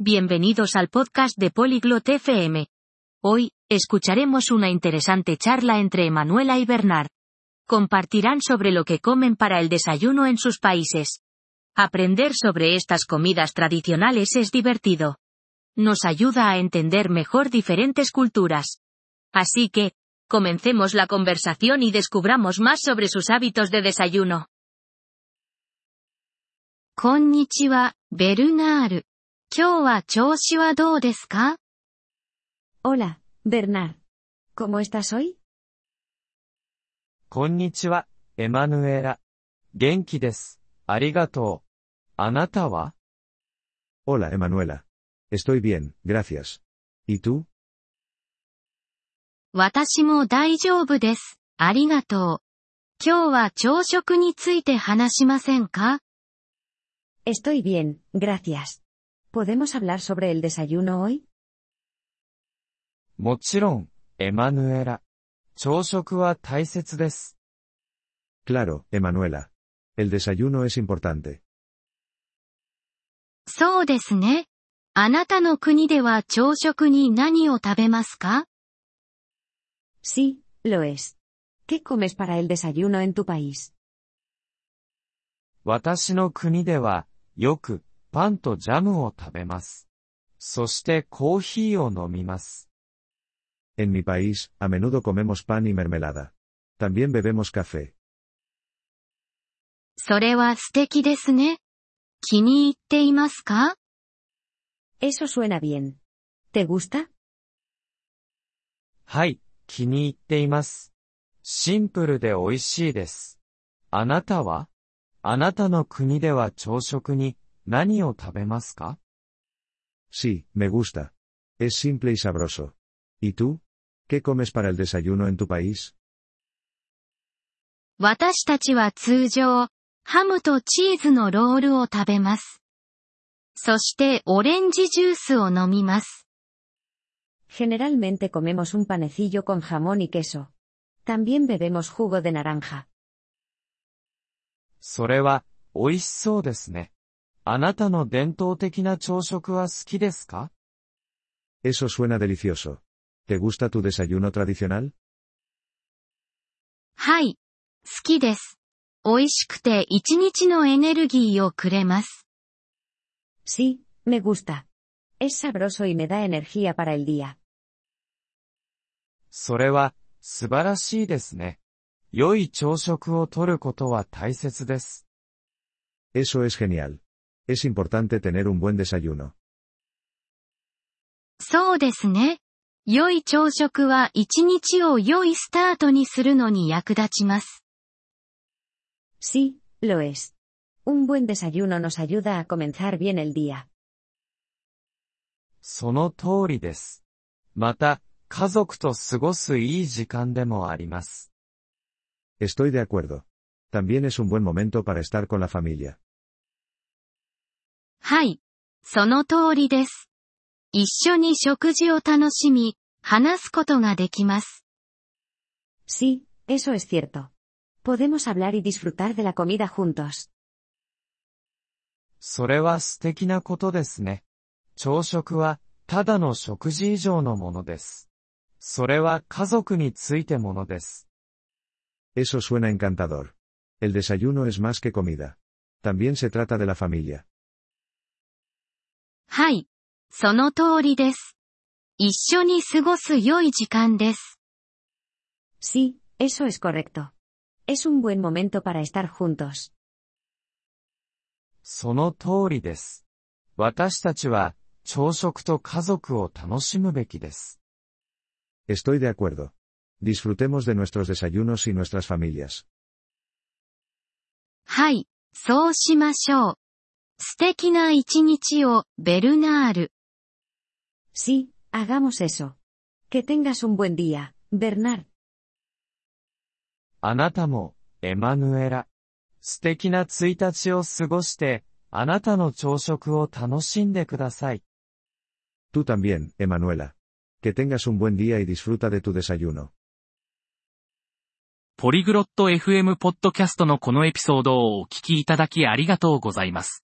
Bienvenidos al podcast de Polyglot FM. Hoy, escucharemos una interesante charla entre Emanuela y Bernard. Compartirán sobre lo que comen para el desayuno en sus países. Aprender sobre estas comidas tradicionales es divertido. Nos ayuda a entender mejor diferentes culturas. Así que, comencemos la conversación y descubramos más sobre sus hábitos de desayuno. Konnichiwa, Bernard. 今日は調子はどうですか ?Hola, Bernard. ¿Cómo estás hoy? こんにちは、エマヌエラ。元気です。ありがとう。あなたは ?Hola, エマヌエラ。Estoy bien, gracias. ¿Y tú? 私も大丈夫です。ありがとう。今日は朝食について話しませんか ?Estoy bien, gracias. ¿Podemos hablar sobre el desayuno hoy? もちろん、エマヌエラ。朝食は大切です。 Claro, Emanuela. El desayuno es importante. そうですね。あなたの国では朝食に何を食べますか Sí, lo es. ¿Qué comes para el desayuno en tu país? 私の国では、よく、 パンとジャムを食べます。そしてコーヒーを飲みます。En mi país, a menudo comemos pan y mermelada. También bebemos café. それは素敵ですね。気に入っていますか？Eso suena bien. ¿Te gusta? はい、気に入っています。シンプルで美味しいです。あなたは？あなたの国では朝食に何を食べますか Sí, me gusta. Es simple y sabroso. ¿Y tú? ¿Qué comes para el desayuno en tu país? 私たちは通常、ハムとチーズのロールを食べます。そしてオレンジジュースを飲みます。Generalmente comemos un panecillo con jamón y queso. También bebemos jugo de naranja. それは、美味しそうですね。あなたの伝統的な朝食は好きですか Eso suena delicioso. ¿Te gusta tu desayuno tradicional? はい。好きです。美味しくて一日のエネルギーをくれます。Sí, me gusta. Es sabroso y me da energía para el día. それは、素晴らしいですね。良い朝食をとることは大切です。Eso es genial. Es importante tener un buen desayuno. そうですね。良い朝食は一日を良いスタートにするのに役立ちます。 Sí, lo es. Un buen desayuno nos ayuda a comenzar bien el día. その通りです。また、家族と過ごすいい時間でもあります。 Estoy de acuerdo. También es un buen momento para estar con la familia. はい。その通りです。一緒に食事を楽しみ、話すことができます。Sí, eso es cierto. Podemos hablar y disfrutar de la comida juntos. それは素敵なことですね。朝食は、ただの食事以上のものです。それは家族についてものです。Eso suena encantador. El desayuno es más que comida. También se trata de la familia. はい。その通りです。一緒に過ごす良い時間です。Sí, eso es correcto. Es un buen momento para estar juntos. その通りです。私たちは、朝食と家族を楽しむべきです。Estoy de acuerdo. Disfrutemos de nuestros desayunos y nuestras familias. はい。そうしましょう。素敵な一日を、ベルナール。Sí, hagamos eso. Que día, Bernard. あなたも、エマヌエラ。素敵な一日を過ごして、あなたの朝食を楽しんでください。Tú エマヌエラ。Que tengas día y disfruta de tu desayuno. ポリグロット FM ポッドキャストのこのエピソードをお聞きいただきありがとうございます。